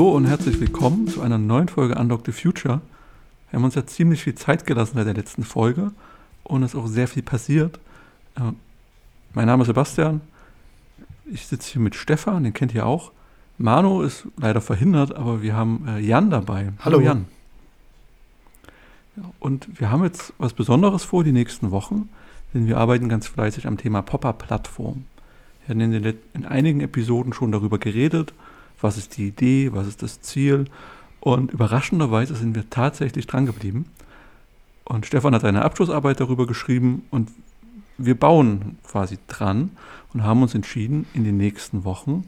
Hallo und herzlich willkommen zu einer neuen Folge Unlock the Future. Wir haben uns ja ziemlich viel Zeit gelassen seit der letzten Folge und es ist auch sehr viel passiert. Äh, mein Name ist Sebastian. Ich sitze hier mit Stefan, den kennt ihr auch. Manu ist leider verhindert, aber wir haben äh, Jan dabei. Hallo, Hallo Jan. und wir haben jetzt was Besonderes vor die nächsten Wochen, denn wir arbeiten ganz fleißig am Thema Popper-Plattform. Wir haben in, den, in einigen Episoden schon darüber geredet, was ist die Idee, was ist das Ziel. Und überraschenderweise sind wir tatsächlich dran geblieben. Und Stefan hat eine Abschlussarbeit darüber geschrieben und wir bauen quasi dran und haben uns entschieden, in den nächsten Wochen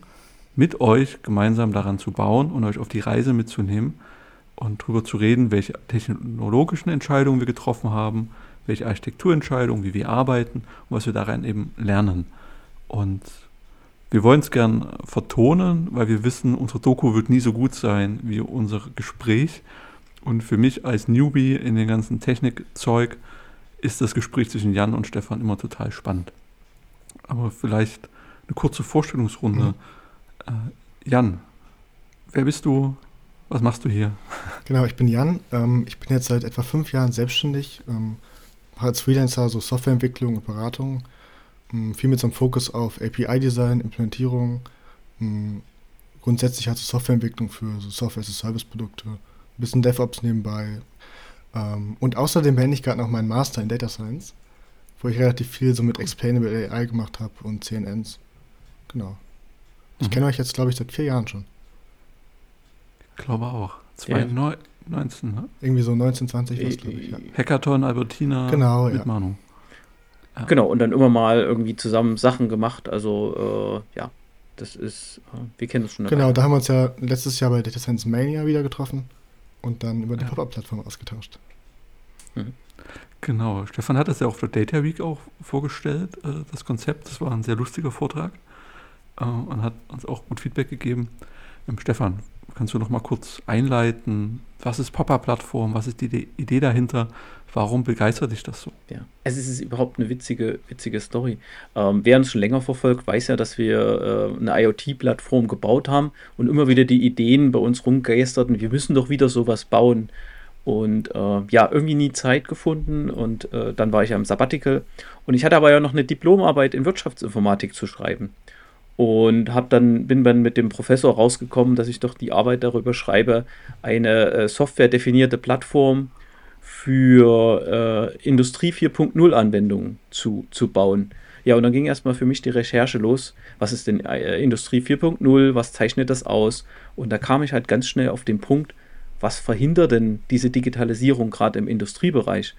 mit euch gemeinsam daran zu bauen und euch auf die Reise mitzunehmen und darüber zu reden, welche technologischen Entscheidungen wir getroffen haben, welche Architekturentscheidungen, wie wir arbeiten und was wir daran eben lernen. Und wir wollen es gern vertonen, weil wir wissen, unsere Doku wird nie so gut sein wie unser Gespräch. Und für mich als Newbie in den ganzen Technikzeug ist das Gespräch zwischen Jan und Stefan immer total spannend. Aber vielleicht eine kurze Vorstellungsrunde. Mhm. Äh, Jan, wer bist du? Was machst du hier? Genau, ich bin Jan. Ähm, ich bin jetzt seit etwa fünf Jahren selbstständig, ähm, als Freelancer so Softwareentwicklung und Beratung viel mit so einem Fokus auf API-Design, Implementierung, hm, grundsätzlich halt so Softwareentwicklung für so Software-as-a-Service-Produkte, ein bisschen DevOps nebenbei. Ähm, und außerdem beende ich gerade noch meinen Master in Data Science, wo ich relativ viel so mit Explainable AI gemacht habe und CNNs. Genau. Ich mhm. kenne euch jetzt, glaube ich, seit vier Jahren schon. Ich glaube auch. 2019, ne? Irgendwie so 19, 20 was, glaube ich. Ja. Hackathon, Albertina, genau, mit ja. Manu. Ja. Genau, und dann immer mal irgendwie zusammen Sachen gemacht. Also, äh, ja, das ist, äh, wir kennen das schon. Genau, Reihe. da haben wir uns ja letztes Jahr bei Data Science Mania wieder getroffen und dann über die ja. Pop-Up-Plattform ausgetauscht. Mhm. Genau, Stefan hat das ja auch für Data Week auch vorgestellt, äh, das Konzept. Das war ein sehr lustiger Vortrag äh, und hat uns auch gut Feedback gegeben. Ähm, Stefan, kannst du noch mal kurz einleiten? Was ist Pop-Up-Plattform? Was ist die Idee dahinter? Warum begeistert dich das so? Ja, es ist überhaupt eine witzige, witzige Story. Ähm, wer uns schon länger verfolgt, weiß ja, dass wir äh, eine IoT-Plattform gebaut haben und immer wieder die Ideen bei uns rumgeisterten, wir müssen doch wieder sowas bauen. Und äh, ja, irgendwie nie Zeit gefunden und äh, dann war ich am Sabbatical und ich hatte aber ja noch eine Diplomarbeit in Wirtschaftsinformatik zu schreiben und hab dann bin dann mit dem Professor rausgekommen, dass ich doch die Arbeit darüber schreibe, eine äh, softwaredefinierte Plattform für äh, Industrie 4.0 Anwendungen zu, zu bauen. Ja, und dann ging erstmal für mich die Recherche los. Was ist denn äh, Industrie 4.0? Was zeichnet das aus? Und da kam ich halt ganz schnell auf den Punkt, was verhindert denn diese Digitalisierung gerade im Industriebereich?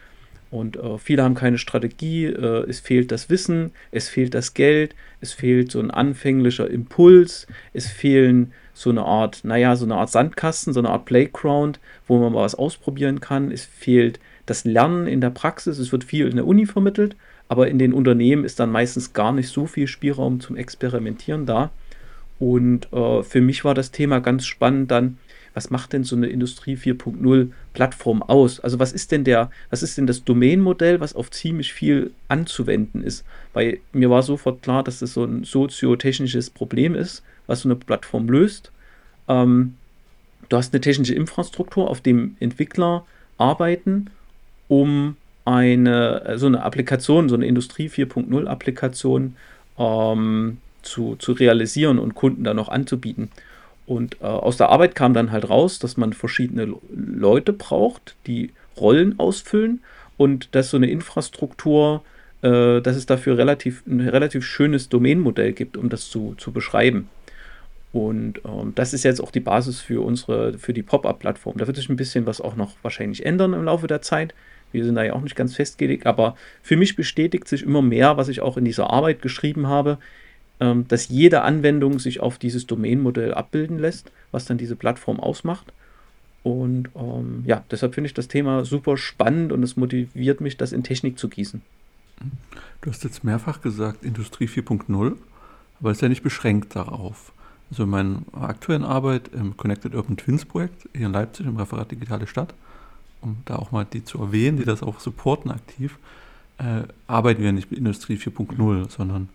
Und äh, viele haben keine Strategie, äh, es fehlt das Wissen, es fehlt das Geld, es fehlt so ein anfänglicher Impuls, es fehlen so eine Art, naja, so eine Art Sandkasten, so eine Art Playground, wo man mal was ausprobieren kann. Es fehlt das Lernen in der Praxis. Es wird viel in der Uni vermittelt, aber in den Unternehmen ist dann meistens gar nicht so viel Spielraum zum Experimentieren da. Und äh, für mich war das Thema ganz spannend dann, was macht denn so eine Industrie 4.0 Plattform aus? Also was ist denn der, was ist denn das Domainmodell, was auf ziemlich viel anzuwenden ist? Weil mir war sofort klar, dass das so ein soziotechnisches Problem ist, was so eine Plattform löst. Ähm, du hast eine technische Infrastruktur, auf dem Entwickler arbeiten, um eine so eine Applikation, so eine Industrie 4.0 Applikation ähm, zu, zu realisieren und Kunden dann noch anzubieten. Und äh, aus der Arbeit kam dann halt raus, dass man verschiedene Leute braucht, die Rollen ausfüllen und dass so eine Infrastruktur, äh, dass es dafür relativ, ein relativ schönes Domainmodell gibt, um das zu, zu beschreiben. Und ähm, das ist jetzt auch die Basis für unsere, für die Pop-Up-Plattform. Da wird sich ein bisschen was auch noch wahrscheinlich ändern im Laufe der Zeit. Wir sind da ja auch nicht ganz festgelegt, aber für mich bestätigt sich immer mehr, was ich auch in dieser Arbeit geschrieben habe, ähm, dass jede Anwendung sich auf dieses Domain-Modell abbilden lässt, was dann diese Plattform ausmacht. Und ähm, ja, deshalb finde ich das Thema super spannend und es motiviert mich, das in Technik zu gießen. Du hast jetzt mehrfach gesagt Industrie 4.0, aber es ist ja nicht beschränkt darauf. Also in meiner aktuellen Arbeit im Connected Urban Twins Projekt hier in Leipzig im Referat Digitale Stadt, um da auch mal die zu erwähnen, die das auch supporten aktiv, äh, arbeiten wir nicht mit Industrie 4.0, sondern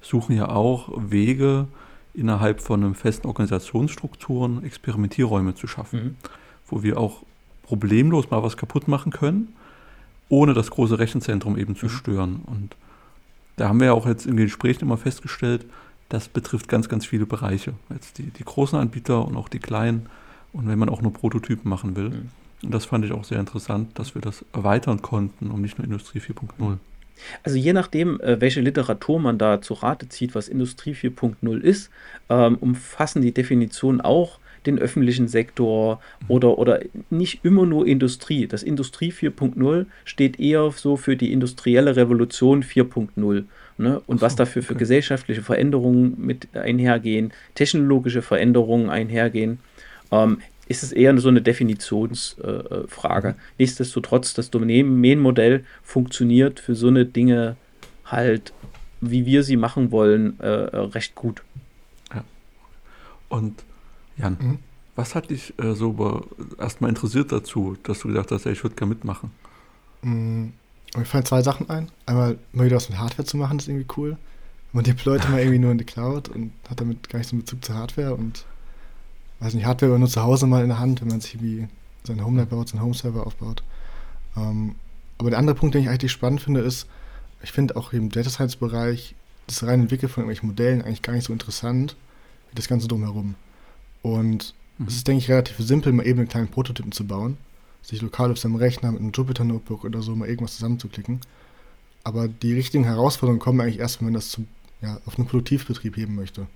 suchen ja auch Wege, innerhalb von einem festen Organisationsstrukturen Experimentierräume zu schaffen, mhm. wo wir auch problemlos mal was kaputt machen können, ohne das große Rechenzentrum eben zu mhm. stören. Und da haben wir ja auch jetzt in den Gesprächen immer festgestellt, das betrifft ganz, ganz viele Bereiche. Jetzt die, die großen Anbieter und auch die kleinen. Und wenn man auch nur Prototypen machen will. Mhm. Und das fand ich auch sehr interessant, dass wir das erweitern konnten um nicht nur Industrie 4.0. Also je nachdem, äh, welche Literatur man da zu Rate zieht, was Industrie 4.0 ist, ähm, umfassen die Definitionen auch den öffentlichen Sektor mhm. oder, oder nicht immer nur Industrie. Das Industrie 4.0 steht eher so für die industrielle Revolution 4.0. Ne? Und so, was dafür für okay. gesellschaftliche Veränderungen mit einhergehen, technologische Veränderungen einhergehen. Ähm, ist es eher so eine Definitionsfrage. Äh, mhm. Nichtsdestotrotz, das Domänenmodell funktioniert für so eine Dinge halt, wie wir sie machen wollen, äh, recht gut. Ja. Und Jan, mhm. was hat dich äh, so erstmal interessiert dazu, dass du gedacht hast, ey, ich würde gerne mitmachen? Mhm. Mir fallen zwei Sachen ein. Einmal mal wieder was mit Hardware zu machen, ist irgendwie cool. Man deployt immer irgendwie nur in die Cloud und hat damit gar nicht so einen Bezug zur Hardware und weiß nicht, Hardware nur zu Hause mal in der Hand, wenn man sich wie sein Home baut, seinen Home-Server aufbaut. Ähm, aber der andere Punkt, den ich eigentlich spannend finde, ist, ich finde auch im Data Science-Bereich das reine Entwickeln von irgendwelchen Modellen eigentlich gar nicht so interessant wie das Ganze drumherum. Und mhm. es ist, denke ich, relativ simpel, mal eben einen kleinen Prototypen zu bauen, sich lokal auf seinem Rechner mit einem Jupyter-Notebook oder so mal irgendwas zusammenzuklicken. Aber die richtigen Herausforderungen kommen eigentlich erst, wenn man das zum, ja, auf einen Produktivbetrieb heben möchte.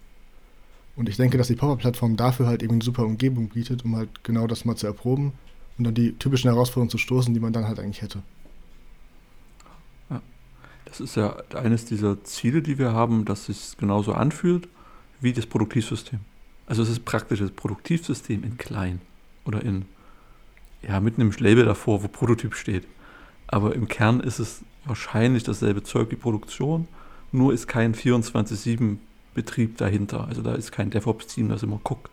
Und ich denke, dass die Popper-Plattform dafür halt eben eine super Umgebung bietet, um halt genau das mal zu erproben und dann die typischen Herausforderungen zu stoßen, die man dann halt eigentlich hätte. Ja. Das ist ja eines dieser Ziele, die wir haben, dass es genauso anfühlt wie das Produktivsystem. Also es ist praktisch das Produktivsystem in klein oder in, ja, mit einem Label davor, wo Prototyp steht. Aber im Kern ist es wahrscheinlich dasselbe Zeug wie Produktion, nur ist kein 24-7 Betrieb dahinter. Also da ist kein DevOps-Team, das immer guckt,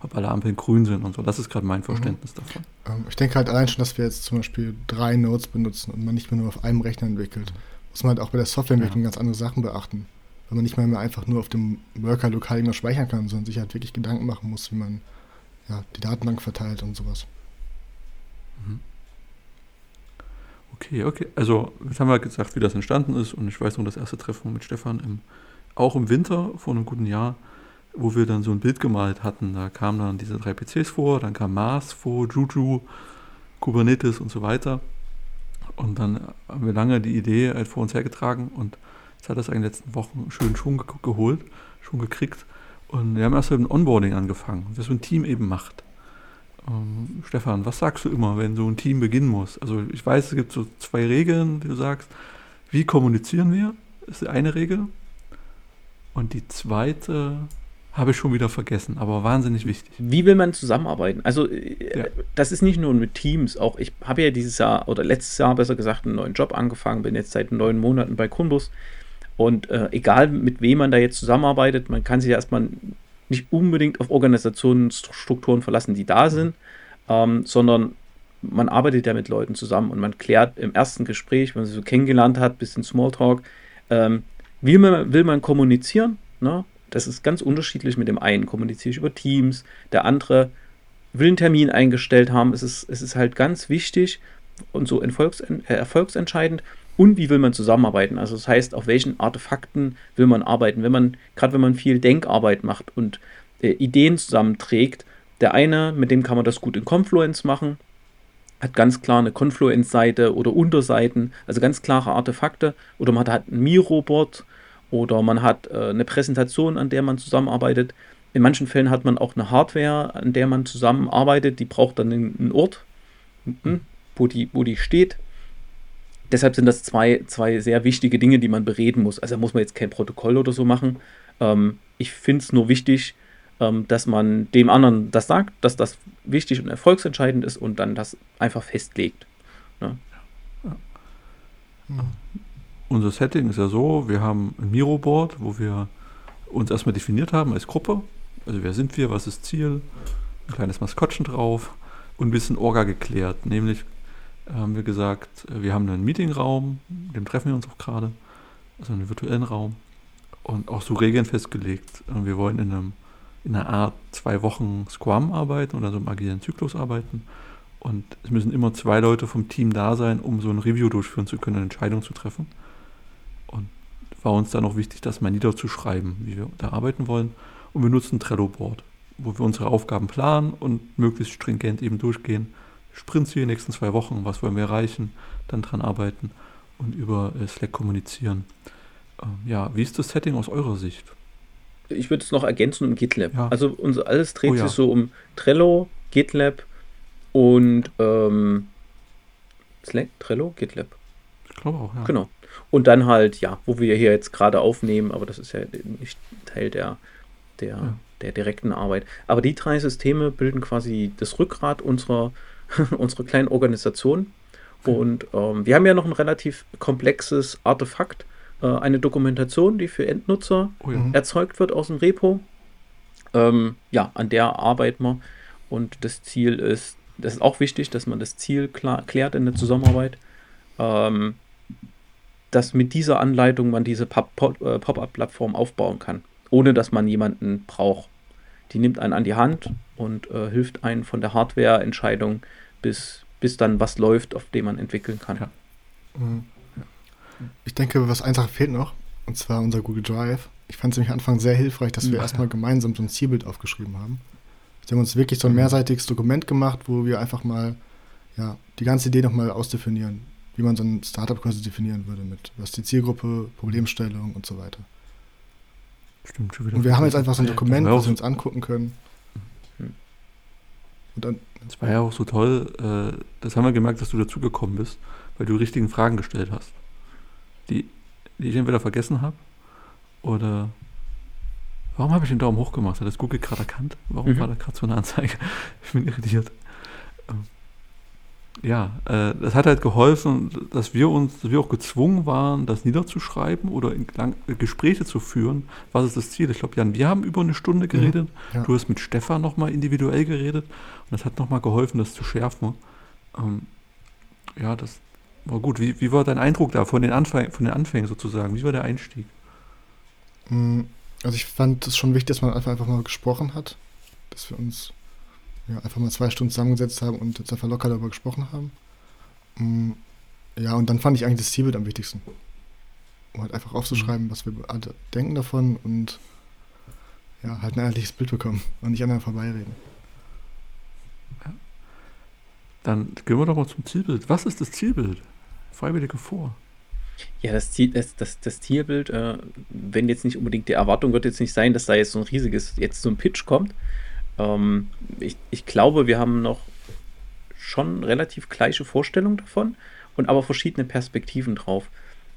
ob alle Ampeln grün sind und so. Das ist gerade mein Verständnis mhm. davon. Ähm, ich denke halt allein schon, dass wir jetzt zum Beispiel drei Nodes benutzen und man nicht mehr nur auf einem Rechner entwickelt. Muss man halt auch bei der Softwareentwicklung ja. ganz andere Sachen beachten. Wenn man nicht mehr, mehr einfach nur auf dem Worker lokal immer speichern kann, sondern sich halt wirklich Gedanken machen muss, wie man ja, die Datenbank verteilt und sowas. Mhm. Okay, okay. Also, jetzt haben wir gesagt, wie das entstanden ist und ich weiß noch das erste Treffen mit Stefan im auch im Winter vor einem guten Jahr, wo wir dann so ein Bild gemalt hatten. Da kamen dann diese drei PCs vor, dann kam Mars vor, Juju, Kubernetes und so weiter. Und dann haben wir lange die Idee halt vor uns hergetragen und jetzt hat das in den letzten Wochen schön Schwung ge geholt, schon gekriegt. Und wir haben erst mit dem Onboarding angefangen, was so ein Team eben macht. Ähm, Stefan, was sagst du immer, wenn so ein Team beginnen muss? Also ich weiß, es gibt so zwei Regeln, wie du sagst. Wie kommunizieren wir? Das ist eine Regel. Und die zweite habe ich schon wieder vergessen, aber wahnsinnig wichtig. Wie will man zusammenarbeiten? Also, äh, ja. das ist nicht nur mit Teams. Auch ich habe ja dieses Jahr oder letztes Jahr besser gesagt einen neuen Job angefangen, bin jetzt seit neun Monaten bei Kumbus. Und äh, egal mit wem man da jetzt zusammenarbeitet, man kann sich erstmal nicht unbedingt auf Organisationsstrukturen verlassen, die da sind, ähm, sondern man arbeitet ja mit Leuten zusammen und man klärt im ersten Gespräch, wenn man sie so kennengelernt hat, bisschen Smalltalk, ähm, wie man, will man kommunizieren? Ne? Das ist ganz unterschiedlich mit dem einen. Kommuniziere ich über Teams, der andere will einen Termin eingestellt haben. Es ist, es ist halt ganz wichtig und so äh, erfolgsentscheidend. Und wie will man zusammenarbeiten? Also das heißt, auf welchen Artefakten will man arbeiten? Wenn man, gerade wenn man viel Denkarbeit macht und äh, Ideen zusammenträgt, der eine, mit dem kann man das gut in Confluence machen, hat ganz klar eine Confluence-Seite oder Unterseiten, also ganz klare Artefakte. Oder man hat ein Miro-Board oder man hat äh, eine Präsentation, an der man zusammenarbeitet. In manchen Fällen hat man auch eine Hardware, an der man zusammenarbeitet. Die braucht dann einen Ort, hm, wo, die, wo die steht. Deshalb sind das zwei, zwei sehr wichtige Dinge, die man bereden muss. Also da muss man jetzt kein Protokoll oder so machen. Ähm, ich finde es nur wichtig, ähm, dass man dem anderen das sagt, dass das wichtig und erfolgsentscheidend ist und dann das einfach festlegt. Ne? Ja. Ja unser Setting ist ja so, wir haben ein Miro-Board, wo wir uns erstmal definiert haben als Gruppe. Also wer sind wir, was ist Ziel, ein kleines Maskottchen drauf und ein bisschen Orga geklärt. Nämlich haben wir gesagt, wir haben einen Meetingraum, dem treffen wir uns auch gerade, also einen virtuellen Raum. und auch so Regeln festgelegt. Wir wollen in, einem, in einer Art zwei Wochen Scrum arbeiten oder so einem agilen Zyklus arbeiten. Und es müssen immer zwei Leute vom Team da sein, um so ein Review durchführen zu können, eine Entscheidung zu treffen. Und war uns dann auch wichtig, das mal niederzuschreiben, wie wir da arbeiten wollen. Und wir nutzen Trello-Board, wo wir unsere Aufgaben planen und möglichst stringent eben durchgehen. Sprints hier die nächsten zwei Wochen, was wollen wir erreichen, dann dran arbeiten und über äh, Slack kommunizieren. Ähm, ja, wie ist das Setting aus eurer Sicht? Ich würde es noch ergänzen um GitLab. Ja. Also unser alles dreht oh, ja. sich so um Trello, GitLab und ähm, Slack, Trello, GitLab. Ich glaube auch, ja. Genau. Und dann halt, ja, wo wir hier jetzt gerade aufnehmen, aber das ist ja nicht Teil der, der, ja. der direkten Arbeit. Aber die drei Systeme bilden quasi das Rückgrat unserer, unserer kleinen Organisation. Und ähm, wir haben ja noch ein relativ komplexes Artefakt, äh, eine Dokumentation, die für Endnutzer oh ja. erzeugt wird aus dem Repo. Ähm, ja, an der arbeiten wir. Und das Ziel ist, das ist auch wichtig, dass man das Ziel klar, klärt in der Zusammenarbeit. Ähm, dass mit dieser Anleitung man diese äh, Pop-up-Plattform aufbauen kann, ohne dass man jemanden braucht. Die nimmt einen an die Hand und äh, hilft einen von der Hardware-Entscheidung bis, bis dann was läuft, auf dem man entwickeln kann. Ja. Mhm. Ich denke, was einfach fehlt noch, und zwar unser Google Drive. Ich fand es nämlich am Anfang sehr hilfreich, dass wir ja, erstmal ja. gemeinsam so ein Zielbild aufgeschrieben haben. Wir haben uns wirklich so ein mhm. mehrseitiges Dokument gemacht, wo wir einfach mal ja, die ganze Idee nochmal ausdefinieren wie man so ein Startup quasi definieren würde, mit was die Zielgruppe, Problemstellung und so weiter. Stimmt schon wieder. Und wir haben jetzt einfach so ein Dokument, was wir uns angucken können. Mhm. Und dann. Das war ja auch so toll, äh, das haben wir gemerkt, dass du dazugekommen bist, weil du die richtigen Fragen gestellt hast. Die, die ich entweder vergessen habe oder Warum habe ich den Daumen hoch gemacht? Hat das Google gerade erkannt? Warum mhm. war da gerade so eine Anzeige? Ich bin irritiert. Ja, äh, das hat halt geholfen, dass wir uns, dass wir auch gezwungen waren, das niederzuschreiben oder lang, Gespräche zu führen. Was ist das Ziel? Ich glaube, Jan, wir haben über eine Stunde mhm, geredet. Mhm, ja. Du hast mit Stefan nochmal individuell geredet und das hat nochmal geholfen, das zu schärfen. Ähm, ja, das war gut. Wie, wie war dein Eindruck da von den, Anfang, von den Anfängen sozusagen? Wie war der Einstieg? Mm, also ich fand es schon wichtig, dass man einfach, einfach mal gesprochen hat, dass wir uns ja, einfach mal zwei Stunden zusammengesetzt haben und jetzt einfach locker darüber gesprochen haben. Mm, ja, und dann fand ich eigentlich das Zielbild am wichtigsten. Um halt einfach aufzuschreiben, mhm. was wir alle denken davon und ja, halt ein ehrliches Bild bekommen und nicht an einem vorbeireden. Ja. Dann gehen wir doch mal zum Zielbild. Was ist das Zielbild? Freiwillige vor. Ja, das, Ziel, das, das, das Zielbild, äh, wenn jetzt nicht unbedingt die Erwartung wird jetzt nicht sein, dass da jetzt so ein riesiges, jetzt so ein Pitch kommt, ähm, ich, ich glaube, wir haben noch schon relativ gleiche Vorstellungen davon und aber verschiedene Perspektiven drauf.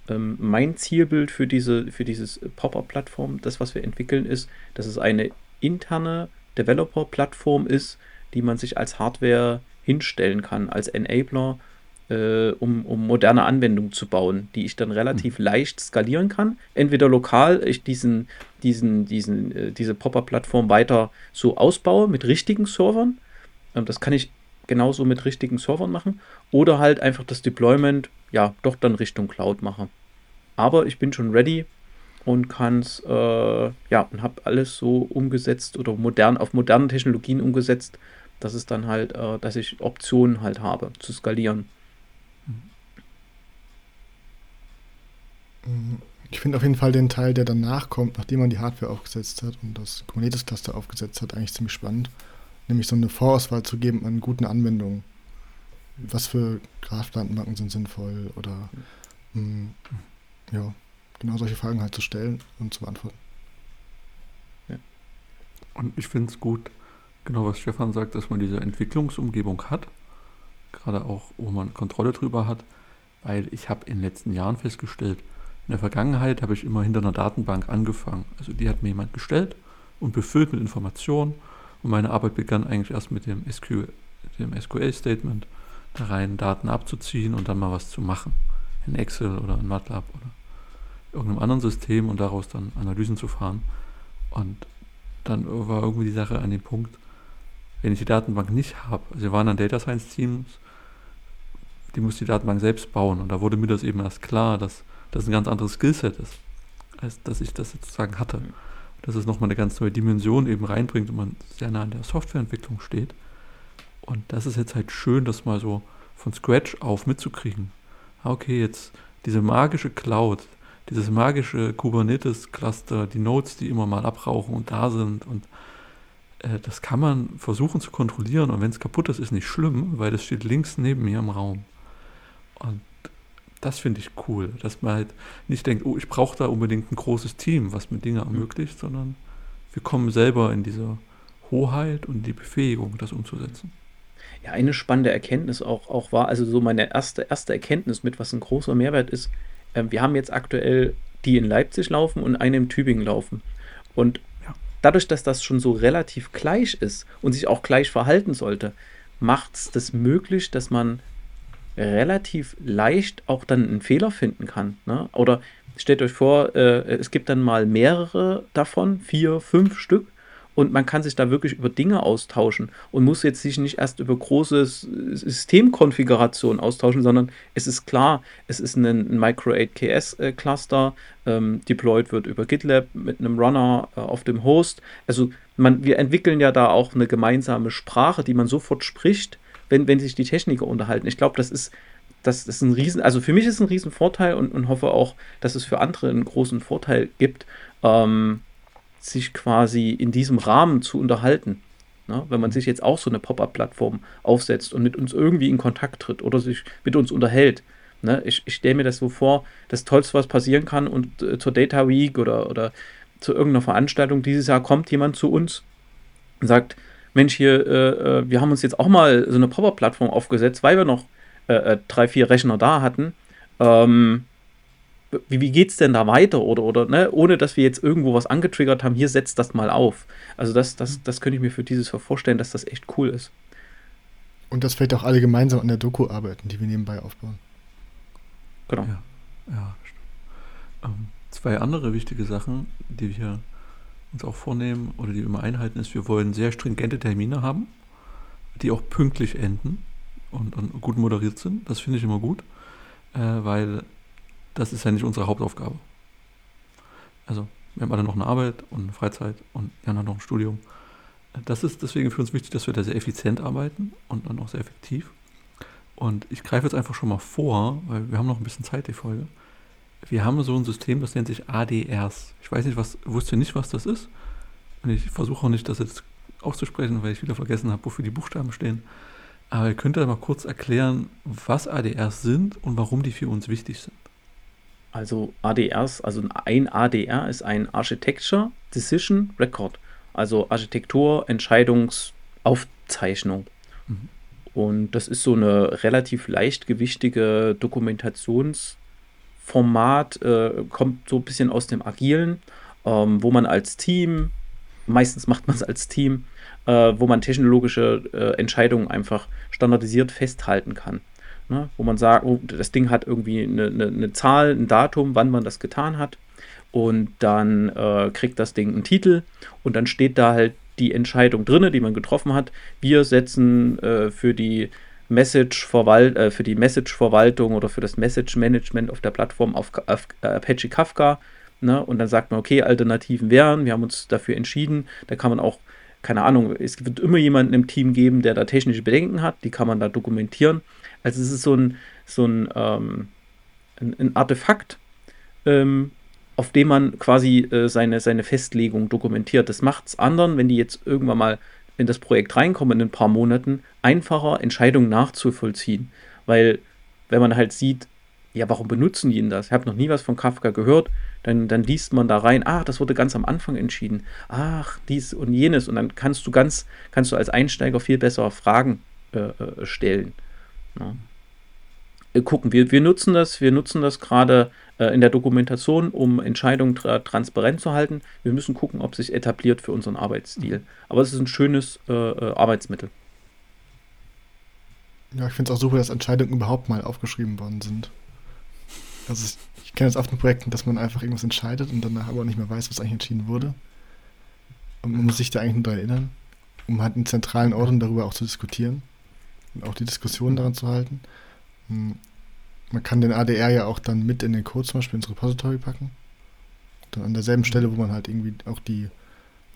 Ähm, mein Zielbild für diese für dieses Pop-up-Plattform, das was wir entwickeln, ist, dass es eine interne Developer-Plattform ist, die man sich als Hardware hinstellen kann, als Enabler äh, um, um moderne Anwendungen zu bauen, die ich dann relativ mhm. leicht skalieren kann. Entweder lokal ich diesen, diesen, diesen, äh, diese Popper-Plattform weiter so ausbaue mit richtigen Servern. Ähm, das kann ich genauso mit richtigen Servern machen. Oder halt einfach das Deployment, ja, doch dann Richtung Cloud machen. Aber ich bin schon ready und kann es, äh, ja, und habe alles so umgesetzt oder modern auf modernen Technologien umgesetzt, dass es dann halt, äh, dass ich Optionen halt habe zu skalieren. Ich finde auf jeden Fall den Teil, der danach kommt, nachdem man die Hardware aufgesetzt hat und das Kubernetes-Cluster aufgesetzt hat, eigentlich ziemlich spannend. Nämlich so eine Vorauswahl zu geben an guten Anwendungen. Was für Graph-Datenbanken sind sinnvoll oder mh, hm, ja, genau solche Fragen halt zu stellen und zu beantworten. Ja. Und ich finde es gut, genau was Stefan sagt, dass man diese Entwicklungsumgebung hat, gerade auch, wo man Kontrolle drüber hat, weil ich habe in den letzten Jahren festgestellt, in der Vergangenheit habe ich immer hinter einer Datenbank angefangen. Also die hat mir jemand gestellt und befüllt mit Informationen. Und meine Arbeit begann eigentlich erst mit dem, SQL, dem SQL-Statement, da rein Daten abzuziehen und dann mal was zu machen. In Excel oder in MATLAB oder irgendeinem anderen System und daraus dann Analysen zu fahren. Und dann war irgendwie die Sache an dem Punkt, wenn ich die Datenbank nicht habe, also wir waren an Data Science Teams, die muss die Datenbank selbst bauen. Und da wurde mir das eben erst klar, dass das ein ganz anderes Skillset ist. als dass ich das sozusagen hatte. Dass es nochmal eine ganz neue Dimension eben reinbringt und man sehr nah an der Softwareentwicklung steht. Und das ist jetzt halt schön, das mal so von Scratch auf mitzukriegen. Ah, okay, jetzt diese magische Cloud, dieses magische Kubernetes-Cluster, die Nodes, die immer mal abrauchen und da sind und äh, das kann man versuchen zu kontrollieren und wenn es kaputt ist, ist nicht schlimm, weil das steht links neben mir im Raum. Und das finde ich cool, dass man halt nicht denkt, oh, ich brauche da unbedingt ein großes Team, was mir Dinge ermöglicht, sondern wir kommen selber in diese Hoheit und die Befähigung, das umzusetzen. Ja, eine spannende Erkenntnis auch, auch war, also so meine erste, erste Erkenntnis mit, was ein großer Mehrwert ist, äh, wir haben jetzt aktuell die in Leipzig laufen und eine in Tübingen laufen. Und ja. dadurch, dass das schon so relativ gleich ist und sich auch gleich verhalten sollte, macht es das möglich, dass man relativ leicht auch dann einen Fehler finden kann. Ne? Oder stellt euch vor, äh, es gibt dann mal mehrere davon, vier, fünf Stück, und man kann sich da wirklich über Dinge austauschen und muss jetzt sich nicht erst über große Systemkonfigurationen austauschen, sondern es ist klar, es ist ein, Micro 8KS äh, ähm, deployed wird über GitLab mit einem Runner äh, auf dem Host. Also man, wir entwickeln ja da auch eine gemeinsame Sprache, die man sofort spricht wenn, wenn sich die Techniker unterhalten. Ich glaube, das ist, das ist ein Riesen, also für mich ist es ein Riesenvorteil und, und hoffe auch, dass es für andere einen großen Vorteil gibt, ähm, sich quasi in diesem Rahmen zu unterhalten. Ne? Wenn man sich jetzt auch so eine Pop-up-Plattform aufsetzt und mit uns irgendwie in Kontakt tritt oder sich mit uns unterhält. Ne? Ich, ich stelle mir das so vor, das Tollste, was passieren kann und äh, zur Data Week oder, oder zu irgendeiner Veranstaltung dieses Jahr kommt jemand zu uns und sagt, Mensch, hier, äh, äh, wir haben uns jetzt auch mal so eine Pop-Up-Plattform aufgesetzt, weil wir noch äh, äh, drei, vier Rechner da hatten. Ähm, wie, wie es denn da weiter? Oder, oder ne, ohne dass wir jetzt irgendwo was angetriggert haben, hier setzt das mal auf. Also das, das, das könnte ich mir für dieses Jahr vorstellen, dass das echt cool ist. Und dass vielleicht auch alle gemeinsam an der Doku arbeiten, die wir nebenbei aufbauen. Genau. Ja, ja ähm, zwei andere wichtige Sachen, die wir uns auch vornehmen oder die wir immer einhalten, ist, wir wollen sehr stringente Termine haben, die auch pünktlich enden und, und gut moderiert sind. Das finde ich immer gut, äh, weil das ist ja nicht unsere Hauptaufgabe. Also wir haben alle noch eine Arbeit und eine Freizeit und Jan hat noch ein Studium. Das ist deswegen für uns wichtig, dass wir da sehr effizient arbeiten und dann auch sehr effektiv. Und ich greife jetzt einfach schon mal vor, weil wir haben noch ein bisschen Zeit, die Folge wir haben so ein System, das nennt sich ADRs. Ich weiß nicht, was, wusste nicht, was das ist. Und ich versuche auch nicht, das jetzt auszusprechen, weil ich wieder vergessen habe, wofür die Buchstaben stehen. Aber ihr könnt ja mal kurz erklären, was ADRs sind und warum die für uns wichtig sind. Also ADRs, also ein ADR ist ein Architecture Decision Record, also Architektur, Entscheidungsaufzeichnung. Mhm. Und das ist so eine relativ leichtgewichtige Dokumentations- Format äh, kommt so ein bisschen aus dem Agilen, ähm, wo man als Team, meistens macht man es als Team, äh, wo man technologische äh, Entscheidungen einfach standardisiert festhalten kann. Ne? Wo man sagt, oh, das Ding hat irgendwie eine, eine, eine, Zahl, ein Datum, wann man das getan hat. Und dann äh, kriegt das Ding einen Titel und dann steht da halt die Entscheidung drin, die man getroffen hat. Wir setzen äh, für die Message äh, für die Message-Verwaltung oder für das Message-Management auf der Plattform auf, auf Apache Kafka. Ne? Und dann sagt man, okay, Alternativen wären, wir haben uns dafür entschieden. Da kann man auch, keine Ahnung, es wird immer jemanden im Team geben, der da technische Bedenken hat, die kann man da dokumentieren. Also es ist so ein, so ein, ähm, ein, ein Artefakt, ähm, auf dem man quasi äh, seine, seine Festlegung dokumentiert. Das macht es anderen, wenn die jetzt irgendwann mal in das Projekt reinkommen in ein paar Monaten, einfacher Entscheidungen nachzuvollziehen. Weil, wenn man halt sieht, ja, warum benutzen die denn das? Ich habe noch nie was von Kafka gehört. Dann, dann liest man da rein, ach, das wurde ganz am Anfang entschieden. Ach, dies und jenes. Und dann kannst du ganz, kannst du als Einsteiger viel besser Fragen äh, äh stellen. Ja. Äh, gucken, wir, wir nutzen das, wir nutzen das gerade äh, in der Dokumentation, um Entscheidungen tra transparent zu halten. Wir müssen gucken, ob sich etabliert für unseren Arbeitsstil. Aber es ist ein schönes äh, äh Arbeitsmittel. Ja, ich finde es auch super, dass Entscheidungen überhaupt mal aufgeschrieben worden sind. Also ich, ich kenne es oft in Projekten, dass man einfach irgendwas entscheidet und danach aber nicht mehr weiß, was eigentlich entschieden wurde. Und man muss sich da eigentlich nur daran erinnern, um halt in zentralen Orten darüber auch zu diskutieren und auch die Diskussion daran zu halten. Hm, man kann den ADR ja auch dann mit in den Code zum Beispiel ins Repository packen. dann an derselben Stelle, wo man halt irgendwie auch die,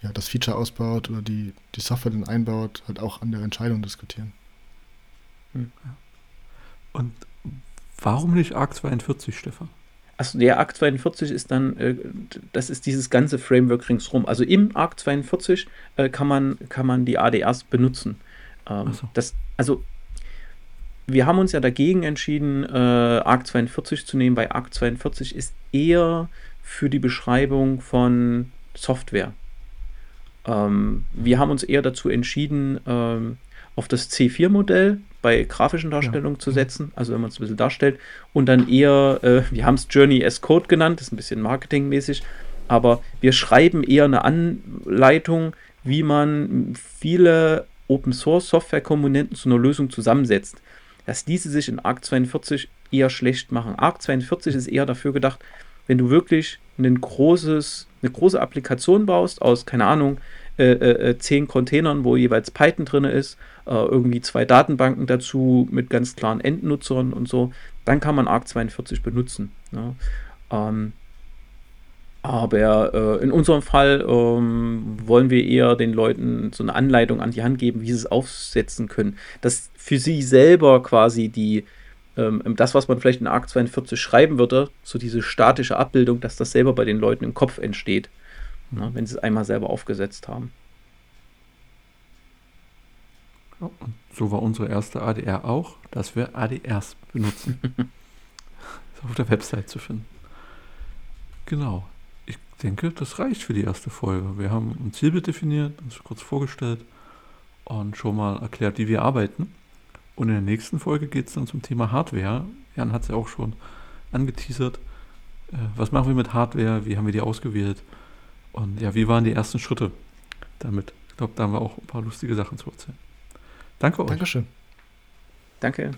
ja, das Feature ausbaut oder die, die Software dann einbaut, halt auch an der Entscheidung diskutieren. Hm. Und warum nicht ARC 42, Stefan? Achso, der ARC 42 ist dann, äh, das ist dieses ganze Framework ringsrum. Also im ARC 42 äh, kann, man, kann man die ADRs benutzen. Ähm, so. das, also wir haben uns ja dagegen entschieden, äh, ARC 42 zu nehmen, weil ARC 42 ist eher für die Beschreibung von Software. Ähm, wir haben uns eher dazu entschieden, ähm, auf das C4-Modell bei grafischen Darstellungen ja. zu setzen, also wenn man es ein bisschen darstellt, und dann eher, äh, wir haben es Journey as Code genannt, das ist ein bisschen marketingmäßig, aber wir schreiben eher eine Anleitung, wie man viele Open Source Software Komponenten zu einer Lösung zusammensetzt. Das ließe sich in ARC 42 eher schlecht machen. ARC 42 ist eher dafür gedacht, wenn du wirklich ein großes, eine große Applikation baust aus, keine Ahnung, äh, äh, zehn Containern, wo jeweils Python drin ist, äh, irgendwie zwei Datenbanken dazu mit ganz klaren Endnutzern und so, dann kann man ARC 42 benutzen. Ja. Ähm, aber äh, in unserem Fall ähm, wollen wir eher den Leuten so eine Anleitung an die Hand geben, wie sie es aufsetzen können. Dass für sie selber quasi die, ähm, das, was man vielleicht in ARC 42 schreiben würde, so diese statische Abbildung, dass das selber bei den Leuten im Kopf entsteht, ne, wenn sie es einmal selber aufgesetzt haben. und so war unsere erste ADR auch, dass wir ADRs benutzen. ist auf der Website zu finden. Genau. Ich denke, das reicht für die erste Folge. Wir haben ein Zielbild definiert, uns kurz vorgestellt und schon mal erklärt, wie wir arbeiten. Und in der nächsten Folge geht es dann zum Thema Hardware. Jan hat es ja auch schon angeteasert. Äh, was machen wir mit Hardware? Wie haben wir die ausgewählt? Und ja, wie waren die ersten Schritte damit? Ich glaube, da haben wir auch ein paar lustige Sachen zu erzählen. Danke euch. Dankeschön. Danke.